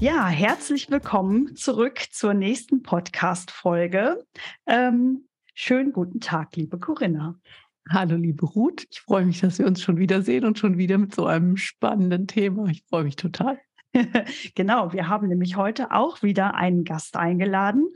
Ja, herzlich willkommen zurück zur nächsten Podcast-Folge. Ähm, schönen guten Tag, liebe Corinna. Hallo, liebe Ruth. Ich freue mich, dass wir uns schon wiedersehen und schon wieder mit so einem spannenden Thema. Ich freue mich total. genau, wir haben nämlich heute auch wieder einen Gast eingeladen,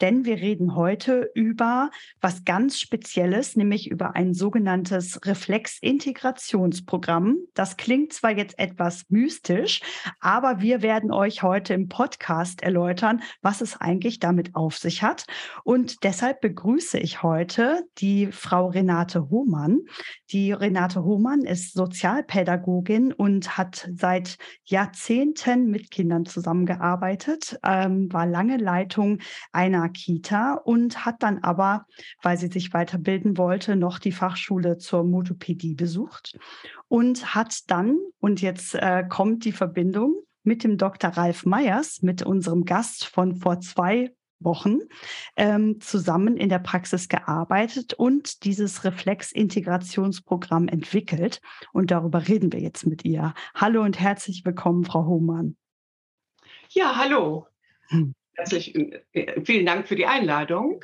denn wir reden heute über was ganz Spezielles, nämlich über ein sogenanntes Reflexintegrationsprogramm. Das klingt zwar jetzt etwas mystisch, aber wir werden euch heute im Podcast erläutern, was es eigentlich damit auf sich hat. Und deshalb begrüße ich heute die Frau Renate Hohmann. Die Renate Hohmann ist Sozialpädagogin und hat seit Jahrzehnten mit Kindern zusammengearbeitet, ähm, war lange Leitung einer Kita und hat dann aber, weil sie sich weiterbilden wollte, noch die Fachschule zur Motopädie besucht und hat dann, und jetzt äh, kommt die Verbindung mit dem Dr. Ralf Meyers, mit unserem Gast von vor zwei Wochen ähm, zusammen in der Praxis gearbeitet und dieses Reflexintegrationsprogramm entwickelt. Und darüber reden wir jetzt mit ihr. Hallo und herzlich willkommen, Frau Hohmann. Ja, hallo. Hm. Herzlich, äh, vielen Dank für die Einladung.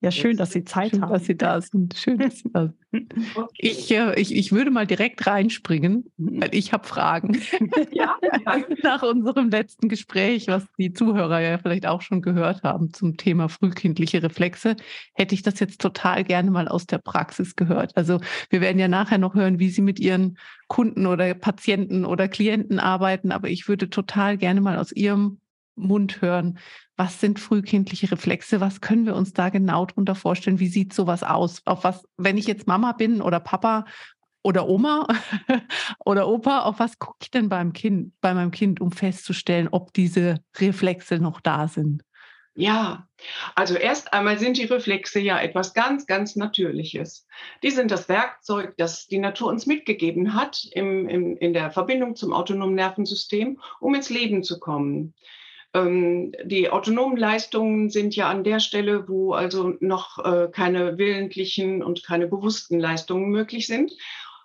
Ja, schön, dass Sie Zeit schön, haben. Dass Sie da sind. Schön, dass Sie da sind. Ich, äh, ich, ich würde mal direkt reinspringen, weil ich habe Fragen. Ja, ja. Nach unserem letzten Gespräch, was die Zuhörer ja vielleicht auch schon gehört haben zum Thema frühkindliche Reflexe, hätte ich das jetzt total gerne mal aus der Praxis gehört. Also wir werden ja nachher noch hören, wie Sie mit Ihren Kunden oder Patienten oder Klienten arbeiten, aber ich würde total gerne mal aus Ihrem Mund hören. Was sind frühkindliche Reflexe? Was können wir uns da genau darunter vorstellen? Wie sieht sowas aus? Auf was, wenn ich jetzt Mama bin oder Papa oder Oma oder Opa, auf was gucke ich denn beim Kind, bei meinem Kind, um festzustellen, ob diese Reflexe noch da sind? Ja, also erst einmal sind die Reflexe ja etwas ganz, ganz Natürliches. Die sind das Werkzeug, das die Natur uns mitgegeben hat im, im, in der Verbindung zum autonomen Nervensystem, um ins Leben zu kommen. Ähm, die autonomen Leistungen sind ja an der Stelle, wo also noch äh, keine willentlichen und keine bewussten Leistungen möglich sind.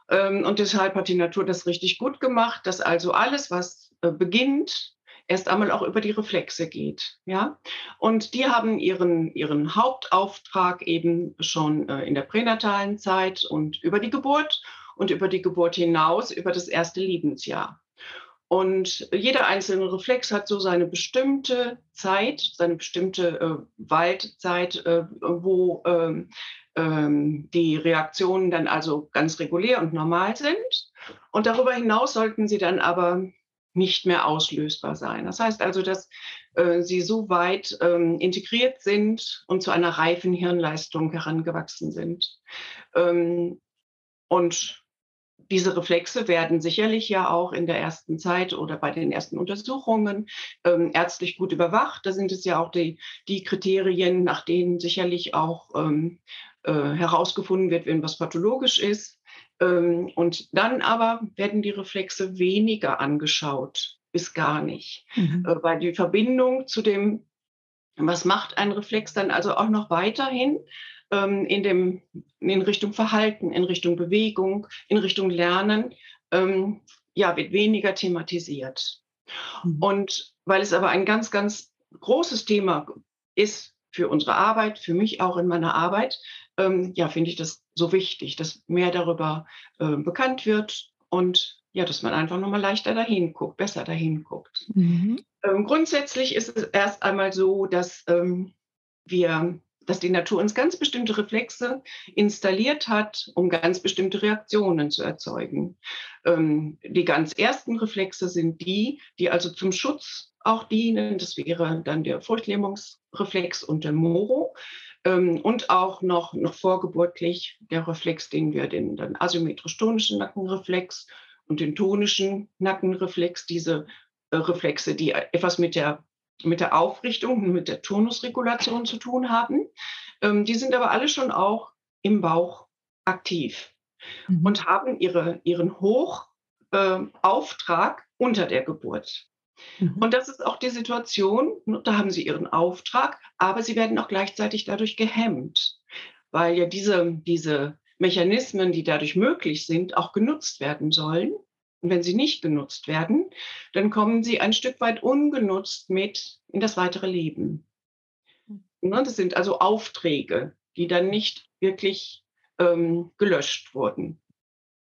Ähm, und deshalb hat die Natur das richtig gut gemacht, dass also alles, was äh, beginnt, erst einmal auch über die Reflexe geht. Ja? Und die haben ihren, ihren Hauptauftrag eben schon äh, in der pränatalen Zeit und über die Geburt und über die Geburt hinaus, über das erste Lebensjahr. Und jeder einzelne Reflex hat so seine bestimmte Zeit, seine bestimmte äh, Waldzeit, äh, wo ähm, ähm, die Reaktionen dann also ganz regulär und normal sind. Und darüber hinaus sollten sie dann aber nicht mehr auslösbar sein. Das heißt also, dass äh, sie so weit ähm, integriert sind und zu einer reifen Hirnleistung herangewachsen sind. Ähm, und diese Reflexe werden sicherlich ja auch in der ersten Zeit oder bei den ersten Untersuchungen ähm, ärztlich gut überwacht. Da sind es ja auch die, die Kriterien, nach denen sicherlich auch ähm, äh, herausgefunden wird, wenn was pathologisch ist. Ähm, und dann aber werden die Reflexe weniger angeschaut, bis gar nicht, mhm. äh, weil die Verbindung zu dem, was macht ein Reflex dann also auch noch weiterhin ähm, in, dem, in Richtung Verhalten, in Richtung Bewegung, in Richtung Lernen, ähm, ja, wird weniger thematisiert. Mhm. Und weil es aber ein ganz, ganz großes Thema ist für unsere Arbeit, für mich auch in meiner Arbeit, ähm, ja, finde ich das so wichtig, dass mehr darüber äh, bekannt wird und ja, dass man einfach nochmal leichter dahin guckt, besser dahin guckt. Mhm. Ähm, grundsätzlich ist es erst einmal so, dass ähm, wir dass die Natur uns ganz bestimmte Reflexe installiert hat, um ganz bestimmte Reaktionen zu erzeugen. Ähm, die ganz ersten Reflexe sind die, die also zum Schutz auch dienen. Das wäre dann der Furchtlähmungsreflex und der Moro. Ähm, und auch noch, noch vorgeburtlich der Reflex, den wir den, den asymmetrisch-tonischen Nackenreflex und den tonischen Nackenreflex, diese äh, Reflexe, die etwas mit der mit der Aufrichtung, mit der Tonusregulation zu tun haben. Ähm, die sind aber alle schon auch im Bauch aktiv mhm. und haben ihre, ihren Hochauftrag äh, unter der Geburt. Mhm. Und das ist auch die Situation, da haben sie ihren Auftrag, aber sie werden auch gleichzeitig dadurch gehemmt, weil ja diese, diese Mechanismen, die dadurch möglich sind, auch genutzt werden sollen. Und wenn sie nicht genutzt werden, dann kommen sie ein Stück weit ungenutzt mit in das weitere Leben. Ne, das sind also Aufträge, die dann nicht wirklich ähm, gelöscht wurden.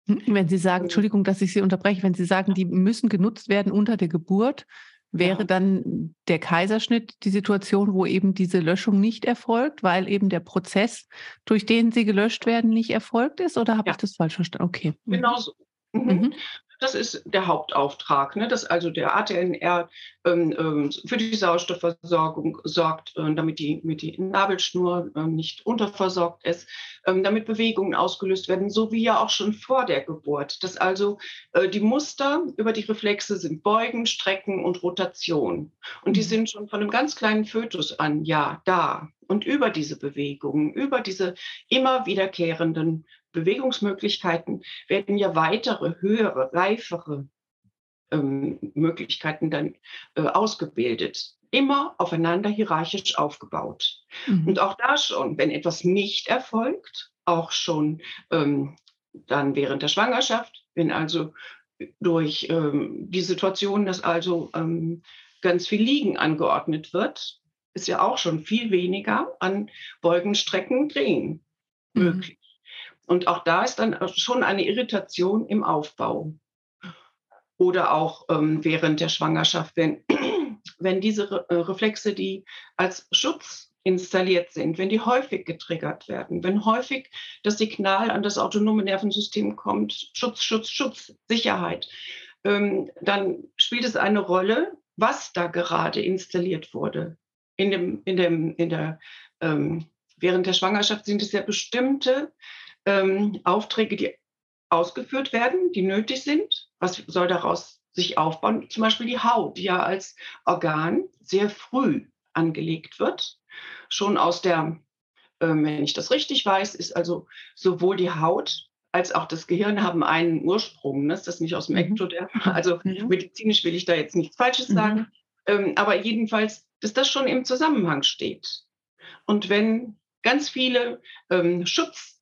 Wenn Sie sagen, Entschuldigung, dass ich Sie unterbreche, wenn Sie sagen, die müssen genutzt werden unter der Geburt, wäre ja. dann der Kaiserschnitt die Situation, wo eben diese Löschung nicht erfolgt, weil eben der Prozess, durch den sie gelöscht werden, nicht erfolgt ist? Oder habe ja. ich das falsch verstanden? Okay. Genau so. Mhm. Mhm. Das ist der Hauptauftrag, ne? dass also der ATNR ähm, ähm, für die Sauerstoffversorgung sorgt, äh, damit die, mit die Nabelschnur äh, nicht unterversorgt ist, ähm, damit Bewegungen ausgelöst werden, so wie ja auch schon vor der Geburt. Dass also äh, die Muster über die Reflexe sind Beugen, Strecken und Rotation. Und die mhm. sind schon von einem ganz kleinen Fötus an ja da. Und über diese Bewegungen, über diese immer wiederkehrenden Bewegungsmöglichkeiten werden ja weitere, höhere, reifere ähm, Möglichkeiten dann äh, ausgebildet. Immer aufeinander hierarchisch aufgebaut. Mhm. Und auch da schon, wenn etwas nicht erfolgt, auch schon ähm, dann während der Schwangerschaft, wenn also durch ähm, die Situation, dass also ähm, ganz viel Liegen angeordnet wird, ist ja auch schon viel weniger an Beugen, Strecken, Drehen mhm. möglich. Und auch da ist dann schon eine Irritation im Aufbau. Oder auch ähm, während der Schwangerschaft, wenn, wenn diese Re äh, Reflexe, die als Schutz installiert sind, wenn die häufig getriggert werden, wenn häufig das Signal an das autonome Nervensystem kommt, Schutz, Schutz, Schutz, Sicherheit, ähm, dann spielt es eine Rolle, was da gerade installiert wurde. In dem, in dem, in der, ähm, während der Schwangerschaft sind es ja bestimmte ähm, Aufträge, die ausgeführt werden, die nötig sind. Was soll daraus sich aufbauen? Zum Beispiel die Haut, die ja als Organ sehr früh angelegt wird. Schon aus der, äh, wenn ich das richtig weiß, ist also sowohl die Haut als auch das Gehirn haben einen Ursprung. Ne? Ist das nicht aus dem mhm. Ektoderm? Also mhm. medizinisch will ich da jetzt nichts Falsches mhm. sagen. Ähm, aber jedenfalls, dass das schon im Zusammenhang steht. Und wenn ganz viele ähm, Schutz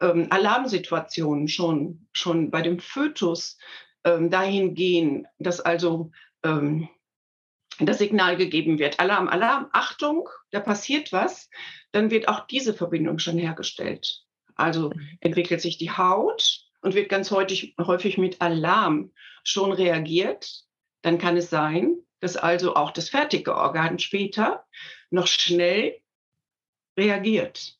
ähm, Alarmsituationen schon, schon bei dem Fötus ähm, dahin gehen, dass also ähm, das Signal gegeben wird, Alarm, Alarm, Achtung, da passiert was, dann wird auch diese Verbindung schon hergestellt. Also entwickelt sich die Haut und wird ganz häufig, häufig mit Alarm schon reagiert. Dann kann es sein, dass also auch das fertige Organ später noch schnell reagiert.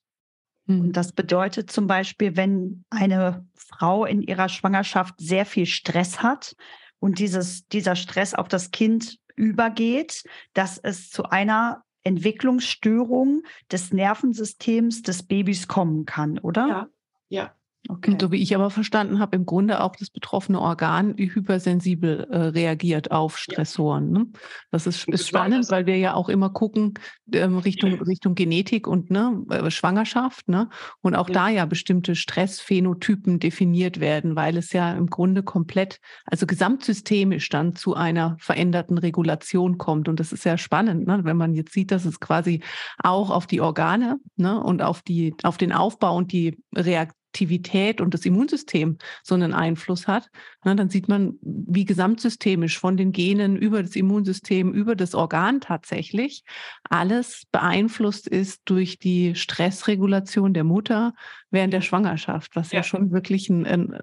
Und mhm. das bedeutet zum Beispiel, wenn eine Frau in ihrer Schwangerschaft sehr viel Stress hat und dieses, dieser Stress auf das Kind übergeht, dass es zu einer Entwicklungsstörung des Nervensystems des Babys kommen kann, oder? Ja, ja. Okay. Und so wie ich aber verstanden habe, im Grunde auch das betroffene Organ hypersensibel äh, reagiert auf Stressoren. Ne? Das ist, ist spannend, weil wir ja auch immer gucken ähm, Richtung, Richtung Genetik und ne, äh, Schwangerschaft. Ne? Und auch ja. da ja bestimmte Stressphänotypen definiert werden, weil es ja im Grunde komplett, also gesamtsystemisch dann zu einer veränderten Regulation kommt. Und das ist ja spannend, ne? wenn man jetzt sieht, dass es quasi auch auf die Organe ne, und auf, die, auf den Aufbau und die Reaktion Aktivität und das Immunsystem so einen Einfluss hat, na, dann sieht man, wie gesamtsystemisch von den Genen über das Immunsystem, über das Organ tatsächlich alles beeinflusst ist durch die Stressregulation der Mutter während der Schwangerschaft, was ja, ja schon wirklich ein, ein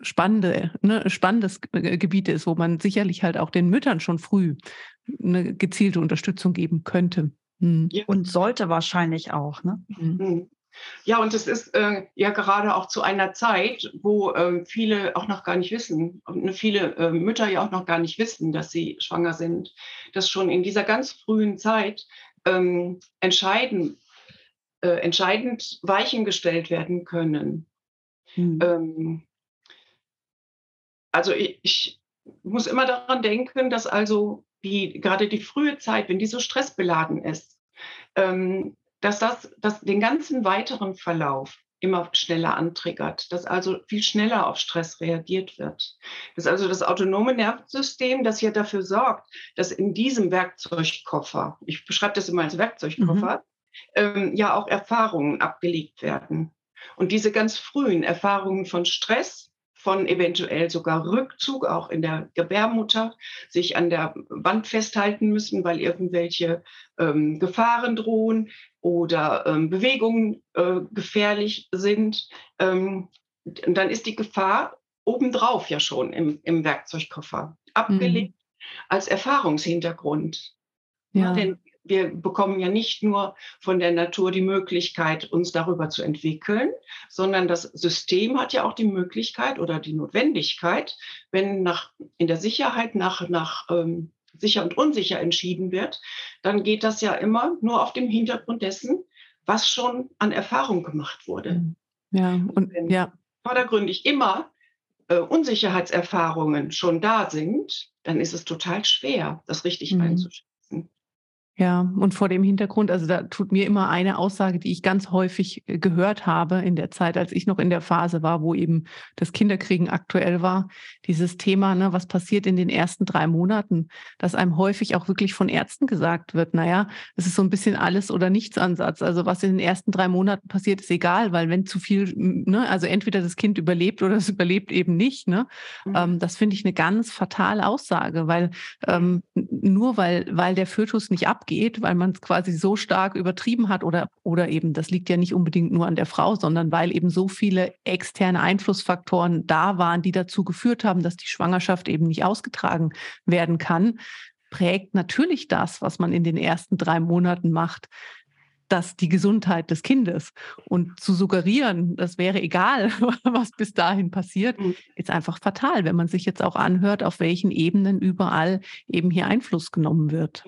spannende, ne, spannendes Gebiet ist, wo man sicherlich halt auch den Müttern schon früh eine gezielte Unterstützung geben könnte. Hm. Und sollte wahrscheinlich auch. Ne? Mhm. Ja, und es ist äh, ja gerade auch zu einer Zeit, wo äh, viele auch noch gar nicht wissen, und viele äh, Mütter ja auch noch gar nicht wissen, dass sie schwanger sind, dass schon in dieser ganz frühen Zeit ähm, entscheiden, äh, entscheidend Weichen gestellt werden können. Mhm. Ähm, also ich, ich muss immer daran denken, dass also die, gerade die frühe Zeit, wenn die so stressbeladen ist, ähm, dass das, das den ganzen weiteren Verlauf immer schneller antriggert, dass also viel schneller auf Stress reagiert wird. Das ist also das autonome Nervensystem, das ja dafür sorgt, dass in diesem Werkzeugkoffer, ich beschreibe das immer als Werkzeugkoffer, mhm. ähm, ja auch Erfahrungen abgelegt werden. Und diese ganz frühen Erfahrungen von Stress, von eventuell sogar Rückzug, auch in der Gebärmutter, sich an der Wand festhalten müssen, weil irgendwelche ähm, Gefahren drohen oder ähm, Bewegungen äh, gefährlich sind, ähm, dann ist die Gefahr obendrauf ja schon im, im Werkzeugkoffer abgelegt mhm. als Erfahrungshintergrund. Ja. Denn wir bekommen ja nicht nur von der Natur die Möglichkeit, uns darüber zu entwickeln, sondern das System hat ja auch die Möglichkeit oder die Notwendigkeit, wenn nach, in der Sicherheit nach, nach ähm, sicher und unsicher entschieden wird, dann geht das ja immer nur auf dem Hintergrund dessen, was schon an Erfahrung gemacht wurde. Mhm. Ja, und wenn ja. vordergründig immer äh, Unsicherheitserfahrungen schon da sind, dann ist es total schwer, das richtig mhm. einzuschätzen. Ja, und vor dem Hintergrund, also da tut mir immer eine Aussage, die ich ganz häufig äh, gehört habe in der Zeit, als ich noch in der Phase war, wo eben das Kinderkriegen aktuell war, dieses Thema, ne, was passiert in den ersten drei Monaten, dass einem häufig auch wirklich von Ärzten gesagt wird, naja, es ist so ein bisschen alles oder nichts Ansatz. Also was in den ersten drei Monaten passiert, ist egal, weil wenn zu viel, ne, also entweder das Kind überlebt oder es überlebt eben nicht, ne, mhm. ähm, das finde ich eine ganz fatale Aussage, weil ähm, nur weil, weil der Fötus nicht ab abgeht, weil man es quasi so stark übertrieben hat oder, oder eben, das liegt ja nicht unbedingt nur an der Frau, sondern weil eben so viele externe Einflussfaktoren da waren, die dazu geführt haben, dass die Schwangerschaft eben nicht ausgetragen werden kann, prägt natürlich das, was man in den ersten drei Monaten macht dass die Gesundheit des Kindes und zu suggerieren, das wäre egal, was bis dahin passiert, mhm. ist einfach fatal, wenn man sich jetzt auch anhört, auf welchen Ebenen überall eben hier Einfluss genommen wird.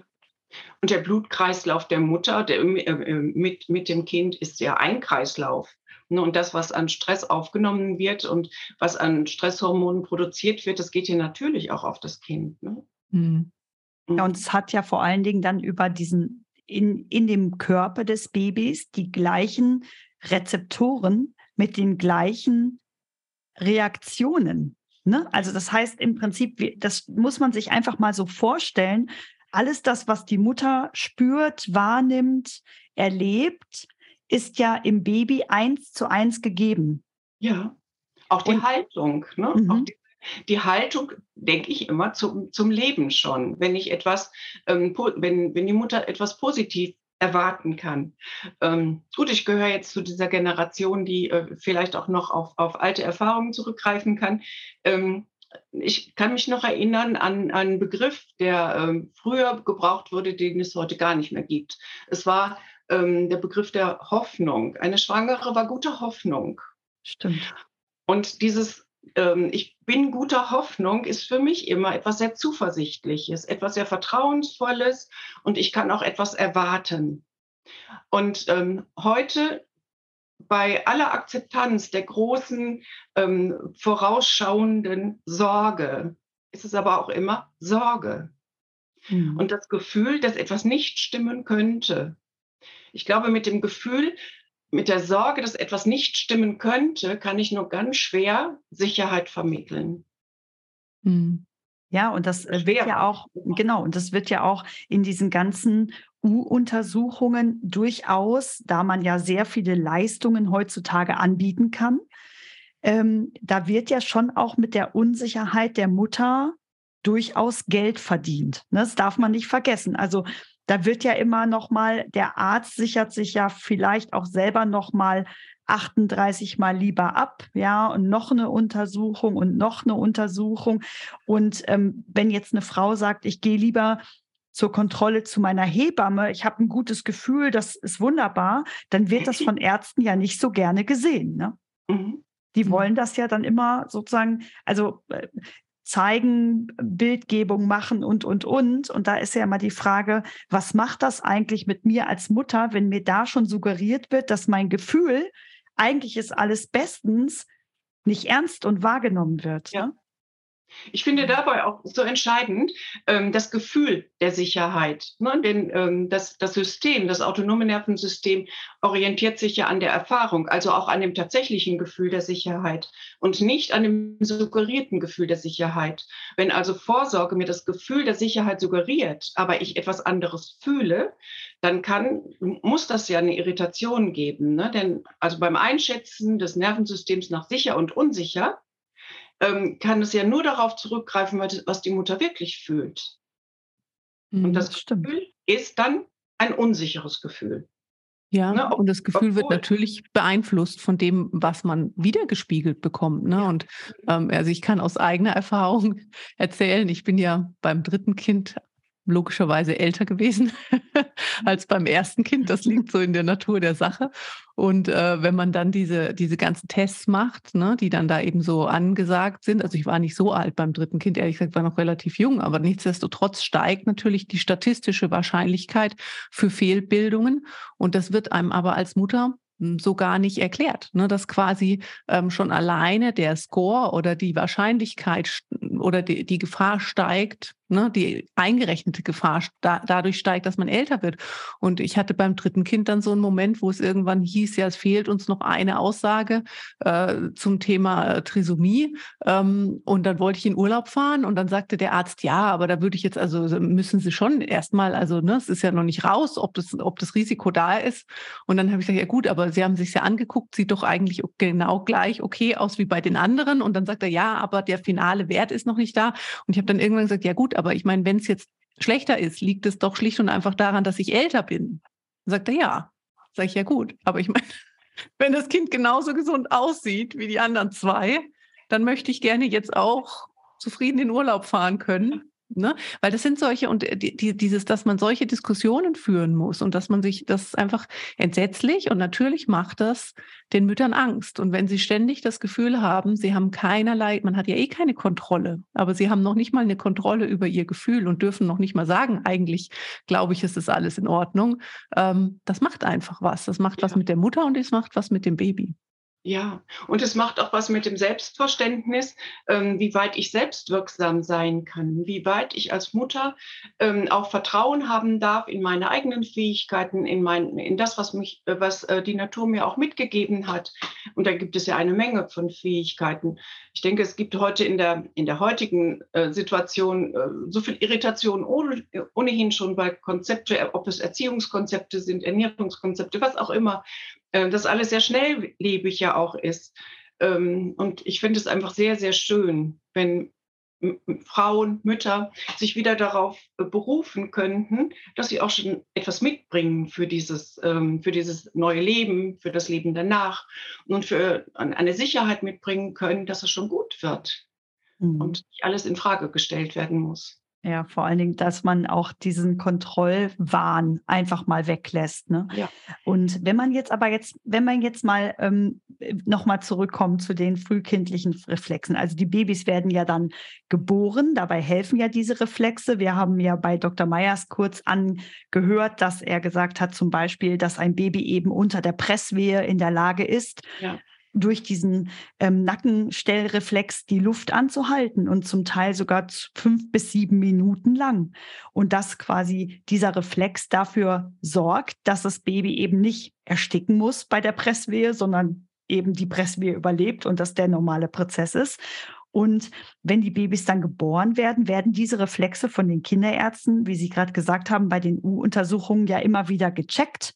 Und der Blutkreislauf der Mutter der, äh, äh, mit, mit dem Kind ist ja ein Kreislauf. Ne, und das, was an Stress aufgenommen wird und was an Stresshormonen produziert wird, das geht ja natürlich auch auf das Kind. Ne? Mhm. Ja, und es hat ja vor allen Dingen dann über diesen, in, in dem Körper des Babys die gleichen Rezeptoren mit den gleichen Reaktionen. Ne? Also das heißt im Prinzip, das muss man sich einfach mal so vorstellen, alles das, was die Mutter spürt, wahrnimmt, erlebt, ist ja im Baby eins zu eins gegeben. Ja, auch die Und, Haltung. Ne? Mhm. Auch die, die, Haltung, denke ich immer, zum, zum Leben schon. Wenn ich etwas, ähm, wenn, wenn die Mutter etwas positiv erwarten kann. Ähm, gut, ich gehöre jetzt zu dieser Generation, die äh, vielleicht auch noch auf, auf alte Erfahrungen zurückgreifen kann. Ähm, ich kann mich noch erinnern an einen Begriff, der ähm, früher gebraucht wurde, den es heute gar nicht mehr gibt. Es war ähm, der Begriff der Hoffnung. Eine Schwangere war gute Hoffnung. Stimmt. Und dieses ähm, Ich bin guter Hoffnung ist für mich immer etwas sehr Zuversichtliches, etwas sehr Vertrauensvolles und ich kann auch etwas erwarten. Und ähm, heute bei aller Akzeptanz der großen, ähm, vorausschauenden Sorge ist es aber auch immer Sorge. Mhm. Und das Gefühl, dass etwas nicht stimmen könnte. Ich glaube, mit dem Gefühl, mit der Sorge, dass etwas nicht stimmen könnte, kann ich nur ganz schwer Sicherheit vermitteln. Mhm. Ja, und das äh, wird ja auch, genau, und das wird ja auch in diesen ganzen U-Untersuchungen durchaus, da man ja sehr viele Leistungen heutzutage anbieten kann, ähm, da wird ja schon auch mit der Unsicherheit der Mutter durchaus Geld verdient. Ne? Das darf man nicht vergessen. Also da wird ja immer noch mal der Arzt sichert sich ja vielleicht auch selber noch mal 38 mal lieber ab, ja, und noch eine Untersuchung und noch eine Untersuchung. Und ähm, wenn jetzt eine Frau sagt, ich gehe lieber zur Kontrolle zu meiner Hebamme, ich habe ein gutes Gefühl, das ist wunderbar, dann wird das von Ärzten ja nicht so gerne gesehen. Ne? Mhm. Die mhm. wollen das ja dann immer sozusagen, also äh, zeigen, Bildgebung machen und, und, und. Und da ist ja immer die Frage, was macht das eigentlich mit mir als Mutter, wenn mir da schon suggeriert wird, dass mein Gefühl eigentlich ist alles bestens, nicht ernst und wahrgenommen wird. Ja. Ne? Ich finde dabei auch so entscheidend ähm, das Gefühl der Sicherheit. Ne? Denn ähm, das, das System, das autonome Nervensystem orientiert sich ja an der Erfahrung, also auch an dem tatsächlichen Gefühl der Sicherheit und nicht an dem suggerierten Gefühl der Sicherheit. Wenn also Vorsorge mir das Gefühl der Sicherheit suggeriert, aber ich etwas anderes fühle, dann kann, muss das ja eine Irritation geben. Ne? Denn also beim Einschätzen des Nervensystems nach sicher und unsicher, ähm, kann es ja nur darauf zurückgreifen, was die Mutter wirklich fühlt. Und mhm, das Stimmt. Gefühl ist dann ein unsicheres Gefühl. Ja, ne? und das Gefühl Obwohl. wird natürlich beeinflusst von dem, was man wiedergespiegelt bekommt. Ne? Ja. Und ähm, also ich kann aus eigener Erfahrung erzählen, ich bin ja beim dritten Kind logischerweise älter gewesen als beim ersten Kind. Das liegt so in der Natur der Sache. Und äh, wenn man dann diese, diese ganzen Tests macht, ne, die dann da eben so angesagt sind, also ich war nicht so alt beim dritten Kind, ehrlich gesagt, war noch relativ jung, aber nichtsdestotrotz steigt natürlich die statistische Wahrscheinlichkeit für Fehlbildungen. Und das wird einem aber als Mutter hm, so gar nicht erklärt, ne, dass quasi ähm, schon alleine der Score oder die Wahrscheinlichkeit oder die, die Gefahr steigt, ne, die eingerechnete Gefahr da, dadurch steigt, dass man älter wird. Und ich hatte beim dritten Kind dann so einen Moment, wo es irgendwann hieß, ja, es fehlt uns noch eine Aussage äh, zum Thema äh, Trisomie. Ähm, und dann wollte ich in Urlaub fahren und dann sagte der Arzt, ja, aber da würde ich jetzt, also müssen Sie schon erstmal, also ne, es ist ja noch nicht raus, ob das, ob das Risiko da ist. Und dann habe ich gesagt, ja gut, aber Sie haben sich ja angeguckt, sieht doch eigentlich genau gleich okay aus wie bei den anderen. Und dann sagt er, ja, aber der finale Wert ist noch nicht da. Und ich habe dann irgendwann gesagt, ja gut, aber ich meine, wenn es jetzt schlechter ist, liegt es doch schlicht und einfach daran, dass ich älter bin. Dann sagt er, ja. Sag ich, ja gut. Aber ich meine, wenn das Kind genauso gesund aussieht wie die anderen zwei, dann möchte ich gerne jetzt auch zufrieden in Urlaub fahren können. Ne? Weil das sind solche und äh, die, dieses, dass man solche Diskussionen führen muss und dass man sich das ist einfach entsetzlich und natürlich macht das den Müttern Angst. Und wenn sie ständig das Gefühl haben, sie haben keinerlei, man hat ja eh keine Kontrolle, aber sie haben noch nicht mal eine Kontrolle über ihr Gefühl und dürfen noch nicht mal sagen, eigentlich glaube ich, ist das alles in Ordnung. Ähm, das macht einfach was. Das macht ja. was mit der Mutter und es macht was mit dem Baby. Ja, und es macht auch was mit dem Selbstverständnis, ähm, wie weit ich selbstwirksam sein kann, wie weit ich als Mutter ähm, auch Vertrauen haben darf in meine eigenen Fähigkeiten, in, mein, in das, was, mich, äh, was äh, die Natur mir auch mitgegeben hat. Und da gibt es ja eine Menge von Fähigkeiten. Ich denke, es gibt heute in der, in der heutigen äh, Situation äh, so viel Irritation ohne, ohnehin schon bei Konzepte, ob es Erziehungskonzepte sind, Ernährungskonzepte, was auch immer, äh, das alles sehr schnelllebig ja auch ist. Ähm, und ich finde es einfach sehr, sehr schön, wenn Frauen, Mütter sich wieder darauf äh, berufen könnten, dass sie auch schon etwas mitbringen für dieses, ähm, für dieses neue Leben, für das Leben danach und für eine Sicherheit mitbringen können, dass es schon gut wird mhm. und nicht alles in Frage gestellt werden muss. Ja, vor allen Dingen, dass man auch diesen Kontrollwahn einfach mal weglässt. Ne? Ja. Und wenn man jetzt aber jetzt, wenn man jetzt mal ähm, nochmal zurückkommt zu den frühkindlichen Reflexen, also die Babys werden ja dann geboren, dabei helfen ja diese Reflexe. Wir haben ja bei Dr. Meyers kurz angehört, dass er gesagt hat, zum Beispiel, dass ein Baby eben unter der Presswehe in der Lage ist, ja durch diesen ähm, Nackenstellreflex die Luft anzuhalten und zum Teil sogar fünf bis sieben Minuten lang. Und dass quasi dieser Reflex dafür sorgt, dass das Baby eben nicht ersticken muss bei der Presswehe, sondern eben die Presswehe überlebt und das der normale Prozess ist. Und wenn die Babys dann geboren werden, werden diese Reflexe von den Kinderärzten, wie Sie gerade gesagt haben, bei den U-Untersuchungen ja immer wieder gecheckt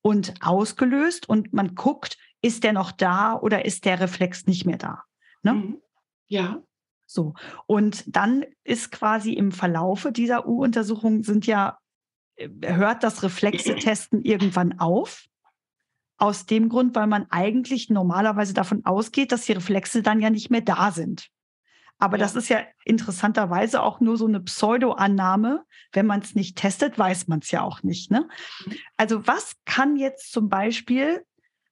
und ausgelöst. Und man guckt, ist der noch da oder ist der Reflex nicht mehr da? Ne? Mhm. Ja. So. Und dann ist quasi im Verlaufe dieser U-Untersuchung sind ja, äh, hört das Reflexe-Testen irgendwann auf. Aus dem Grund, weil man eigentlich normalerweise davon ausgeht, dass die Reflexe dann ja nicht mehr da sind. Aber ja. das ist ja interessanterweise auch nur so eine Pseudo-Annahme. Wenn man es nicht testet, weiß man es ja auch nicht. Ne? Mhm. Also was kann jetzt zum Beispiel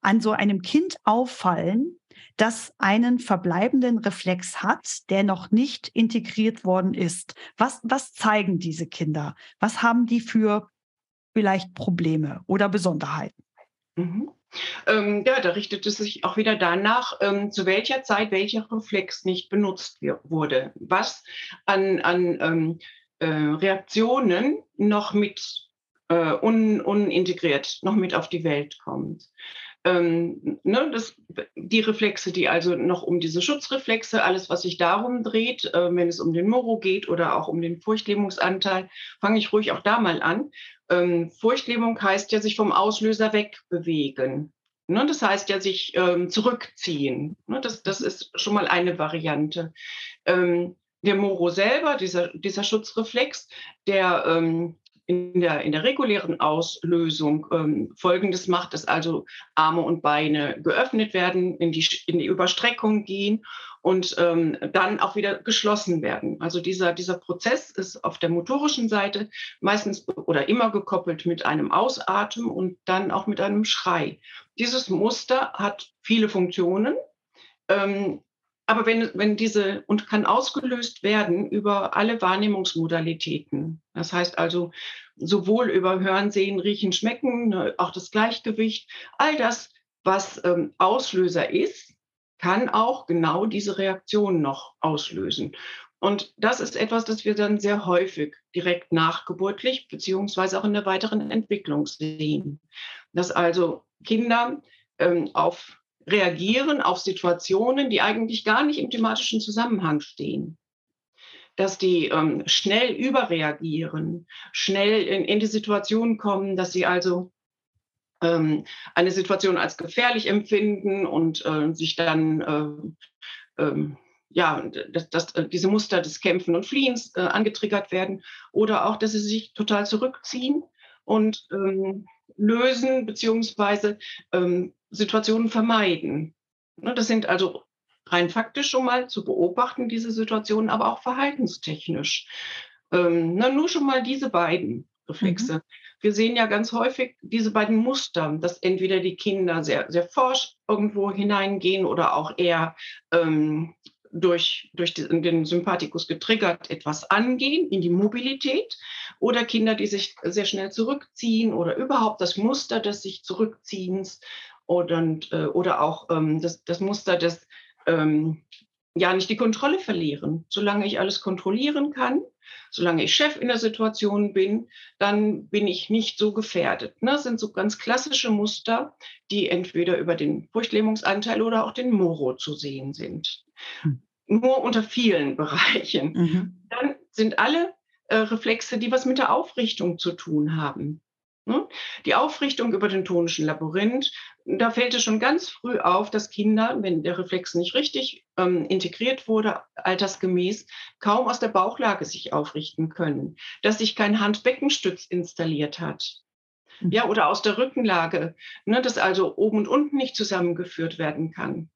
an so einem Kind auffallen, das einen verbleibenden Reflex hat, der noch nicht integriert worden ist? Was, was zeigen diese Kinder? Was haben die für vielleicht Probleme oder Besonderheiten? Mhm. Ähm, ja, da richtet es sich auch wieder danach, ähm, zu welcher Zeit welcher Reflex nicht benutzt wurde, was an, an ähm, äh, Reaktionen noch mit äh, un, unintegriert, noch mit auf die Welt kommt. Ähm, ne, das, die Reflexe, die also noch um diese Schutzreflexe, alles, was sich darum dreht, äh, wenn es um den Moro geht oder auch um den Furchtlähmungsanteil, fange ich ruhig auch da mal an. Ähm, Furchtlähmung heißt ja sich vom Auslöser wegbewegen. Ne, das heißt ja sich ähm, zurückziehen. Ne, das, das ist schon mal eine Variante. Ähm, der Moro selber, dieser, dieser Schutzreflex, der ähm, in der, in der regulären Auslösung ähm, Folgendes macht, dass also Arme und Beine geöffnet werden, in die, in die Überstreckung gehen und ähm, dann auch wieder geschlossen werden. Also dieser, dieser Prozess ist auf der motorischen Seite meistens oder immer gekoppelt mit einem Ausatmen und dann auch mit einem Schrei. Dieses Muster hat viele Funktionen. Ähm, aber wenn, wenn diese und kann ausgelöst werden über alle Wahrnehmungsmodalitäten. Das heißt also sowohl über Hören, Sehen, Riechen, Schmecken, ne, auch das Gleichgewicht, all das, was ähm, Auslöser ist, kann auch genau diese Reaktion noch auslösen. Und das ist etwas, das wir dann sehr häufig direkt nachgeburtlich beziehungsweise auch in der weiteren Entwicklung sehen. Dass also Kinder ähm, auf reagieren auf Situationen, die eigentlich gar nicht im thematischen Zusammenhang stehen. Dass die ähm, schnell überreagieren, schnell in, in, die Situation kommen, dass sie also ähm, eine Situation als gefährlich empfinden und äh, sich dann äh, ähm, ja, dass, dass, äh, diese Muster des Kämpfen und Fliehens äh, angetriggert werden oder auch, dass sie sich total zurückziehen und ähm, lösen beziehungsweise ähm, Situationen vermeiden. Ne, das sind also rein faktisch schon mal zu beobachten, diese Situationen, aber auch verhaltenstechnisch. Ähm, na, nur schon mal diese beiden Reflexe. Mhm. Wir sehen ja ganz häufig diese beiden Muster, dass entweder die Kinder sehr, sehr forsch irgendwo hineingehen oder auch eher ähm, durch, durch den Sympathikus getriggert etwas angehen in die Mobilität oder Kinder, die sich sehr schnell zurückziehen oder überhaupt das Muster des sich Zurückziehens oder, äh, oder auch ähm, das, das Muster des ähm, ja nicht die Kontrolle verlieren. Solange ich alles kontrollieren kann, solange ich Chef in der Situation bin, dann bin ich nicht so gefährdet. Ne? Das sind so ganz klassische Muster, die entweder über den Furchtlähmungsanteil oder auch den Moro zu sehen sind. Hm. Nur unter vielen Bereichen. Mhm. Dann sind alle äh, Reflexe, die was mit der Aufrichtung zu tun haben. Ne? Die Aufrichtung über den tonischen Labyrinth, da fällt es schon ganz früh auf, dass Kinder, wenn der Reflex nicht richtig ähm, integriert wurde, altersgemäß, kaum aus der Bauchlage sich aufrichten können, dass sich kein Handbeckenstütz installiert hat. Ja, oder aus der Rückenlage, ne, dass also oben und unten nicht zusammengeführt werden kann.